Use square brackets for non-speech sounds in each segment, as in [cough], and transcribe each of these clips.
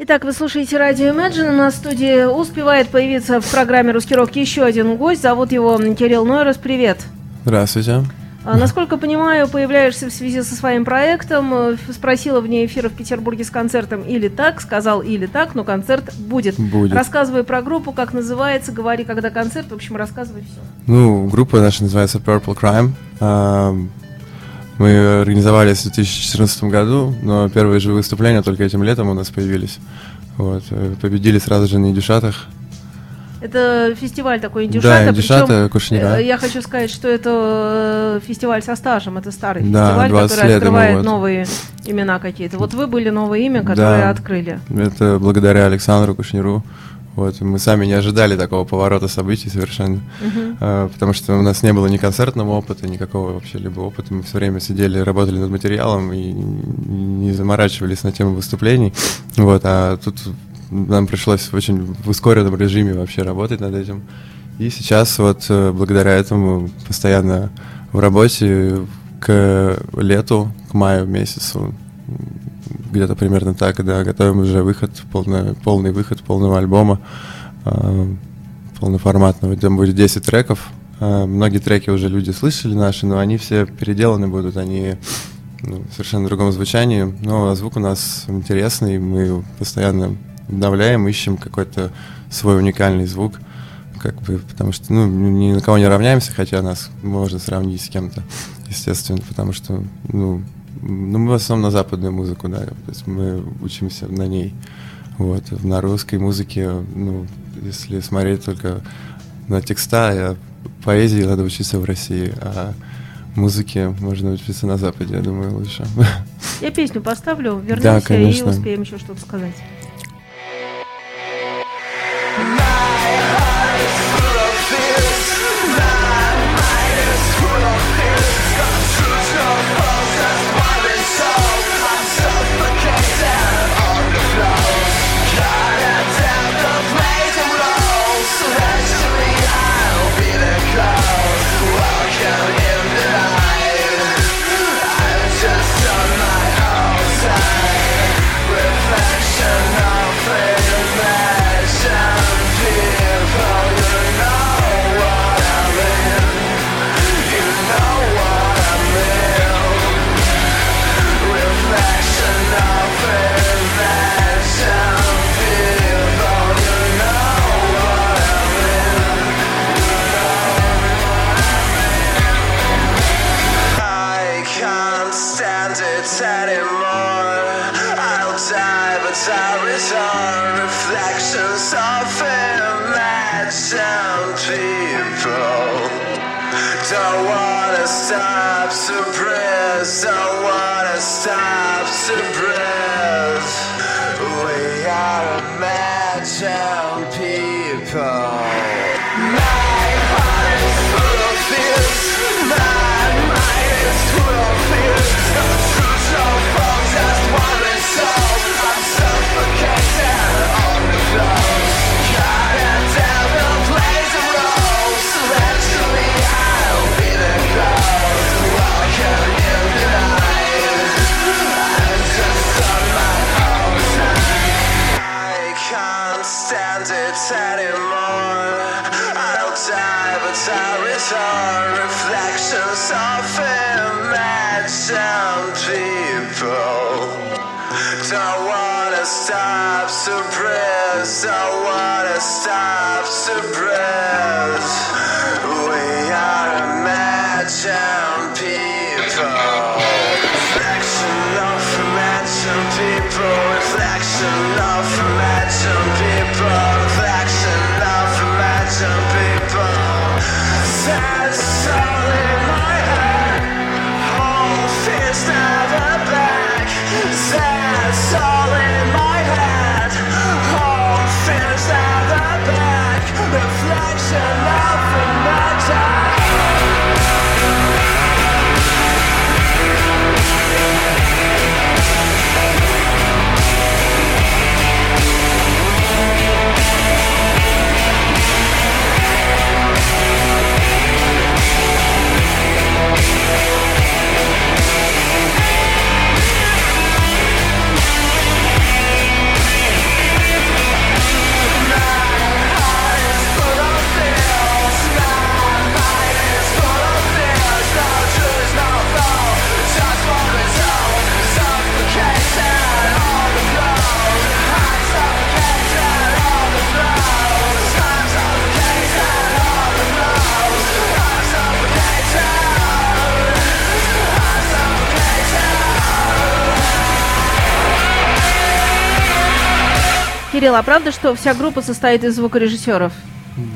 Итак, вы слушаете радио Imagine. На студии успевает появиться в программе «Русский рок» еще один гость. Зовут его Кирилл Нойрос. Привет. Здравствуйте. А, насколько понимаю, появляешься в связи со своим проектом. Спросила вне эфира в Петербурге с концертом или так, сказал или так, но концерт будет. Будет. Рассказывай про группу, как называется, говори, когда концерт, в общем, рассказывай все. Ну, группа наша называется Purple Crime. Мы организовались в 2014 году, но первые же выступления только этим летом у нас появились. Вот. Э, победили сразу же на Идюшатах. Это фестиваль такой индюшата. Да, индюшата, Кушнира. Э, я хочу сказать, что это э, фестиваль со стажем, это старый да, фестиваль, который открывает вот. новые имена какие-то. Вот вы были новое имя, которое да, открыли. Это благодаря Александру Кушниру. Вот, мы сами не ожидали такого поворота событий совершенно, uh-huh. потому что у нас не было ни концертного опыта, никакого вообще либо опыта. Мы все время сидели, работали над материалом и не заморачивались на тему выступлений. Вот, а тут нам пришлось в очень в ускоренном режиме вообще работать над этим. И сейчас вот э, благодаря этому постоянно в работе к лету, к маю месяцу где-то примерно так, да, готовим уже выход, полный, полный выход полного альбома, э, полноформатного. Там будет 10 треков. Э, многие треки уже люди слышали наши, но они все переделаны будут, они ну, в совершенно другом звучании. Но звук у нас интересный, мы постоянно обновляем, ищем какой-то свой уникальный звук как бы, потому что, ну, ни на кого не равняемся, хотя нас можно сравнить с кем-то, естественно, потому что, ну, ну, мы в основном на западную музыку, да, то есть мы учимся на ней. Вот. На русской музыке, ну, если смотреть только на текста, я, поэзии надо учиться в России, а музыке можно учиться на Западе, я думаю, лучше. Я песню поставлю, вернемся да, и успеем еще что-то сказать. Sirens, are reflections of imagined people. Don't wanna stop to breathe, don't wanna stop to breathe. We are imagined people. I wanna stop, suppress. I wanna stop, suppress. We are a match. Кирилл, а правда, что вся группа состоит из звукорежиссеров?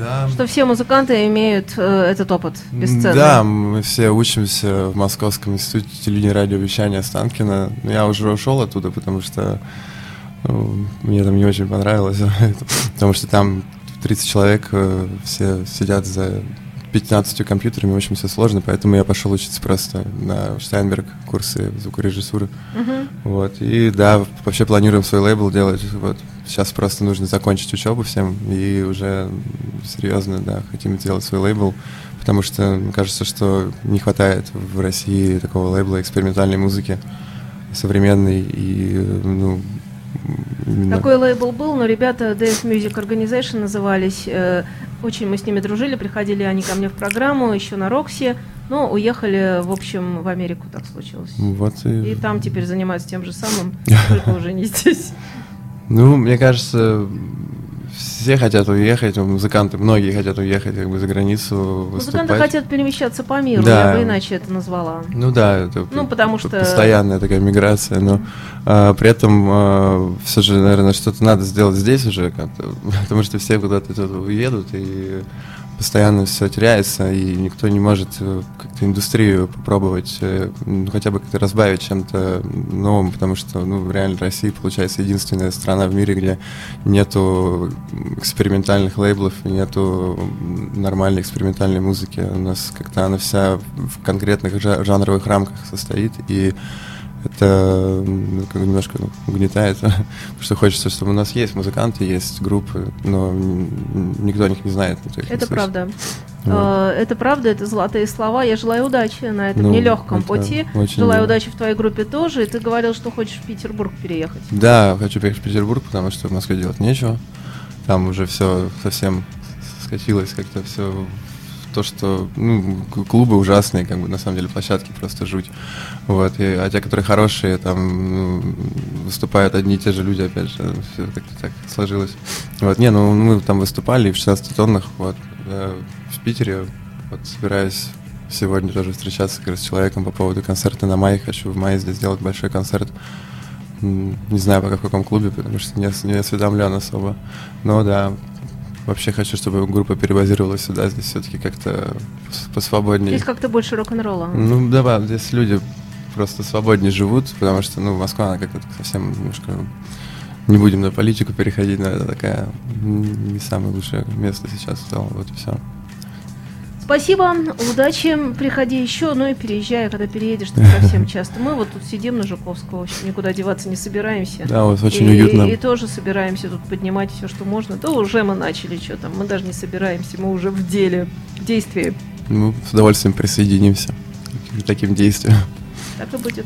Да. Что все музыканты имеют э, этот опыт бесценный? Да, мы все учимся в Московском институте телевидения и радиовещания Останкина. Я уже ушел оттуда, потому что ну, мне там не очень понравилось, [laughs] потому что там 30 человек, э, все сидят за 15 компьютерами, очень все сложно, поэтому я пошел учиться просто на Штайнберг, курсы звукорежиссуры. Мгм. Вот, и да, вообще планируем свой лейбл делать. Вот. Сейчас просто нужно закончить учебу всем, и уже серьезно, да, хотим сделать свой лейбл, потому что кажется, что не хватает в России такого лейбла экспериментальной музыки современной и, ну, именно- Такой лейбл был, но ребята Dance Music Organization назывались. э, Очень мы с ними дружили, приходили они ко мне в программу, еще на Рокси, но уехали, в общем, в Америку так случилось. Вот и... И там теперь занимаются тем же самым, [laughs] только уже не здесь. Ну, мне кажется, все хотят уехать, музыканты, многие хотят уехать как бы за границу выступать. Музыканты хотят перемещаться по миру, Да. я бы иначе это назвала. Ну да, это Ну, потому что- постоянная такая миграция, но а, при этом все же, наверное, что-то надо сделать здесь уже, [laughs] потому что все куда-то уедут и постоянно все теряется, и никто не может э, как-то индустрию попробовать э, ну, хотя бы как-то разбавить чем-то новым, потому что, ну, реально Россия, получается, единственная страна в мире, где нету экспериментальных лейблов, нету нормальной экспериментальной музыки. У нас как-то она вся в конкретных жа- жанровых рамках состоит, и это немножко ну, угнетает, [laughs] потому что хочется, чтобы у нас есть музыканты, есть группы, но никто о них не знает. Это правда. Вот. Э, Это правда, это золотые слова. Я желаю удачи на этом Ну, нелегком это пути. Желаю мило. удачи в твоей группе тоже. И ты говорил, что хочешь в Петербург переехать. Да, хочу поехать в Петербург, потому что в Москве делать нечего. Там уже все совсем скатилось как-то все то, что ну, клубы ужасные, как бы на самом деле площадки просто жуть. Вот. И, а те, которые хорошие, там ну, выступают одни и те же люди, опять же, все как-то так сложилось. Вот, не, ну мы там выступали в 16 тоннах, вот, э, в Питере, вот собираюсь сегодня тоже встречаться как раз с человеком по поводу концерта на мае. Хочу в мае здесь сделать большой концерт. Не знаю пока в каком клубе, потому что не, не осведомлен особо. Но да, вообще хочу, чтобы группа перебазировалась сюда, здесь все-таки как-то пос- посвободнее. Здесь как-то больше рок-н-ролла. Ну да, да, здесь люди просто свободнее живут, потому что, ну, Москва, она как-то совсем немножко... Не будем на политику переходить, но это такая не самое лучшее место сейчас стало, вот и все. Спасибо, удачи, приходи еще, ну и переезжай, когда переедешь, ты совсем [laughs] часто. Мы вот тут сидим на Жуковского, в общем, никуда деваться не собираемся. Да, вас очень и, уютно. И тоже собираемся тут поднимать все, что можно. Да уже мы начали, что там, мы даже не собираемся, мы уже в деле, в действии. Мы с удовольствием присоединимся к таким действиям. Так и будет.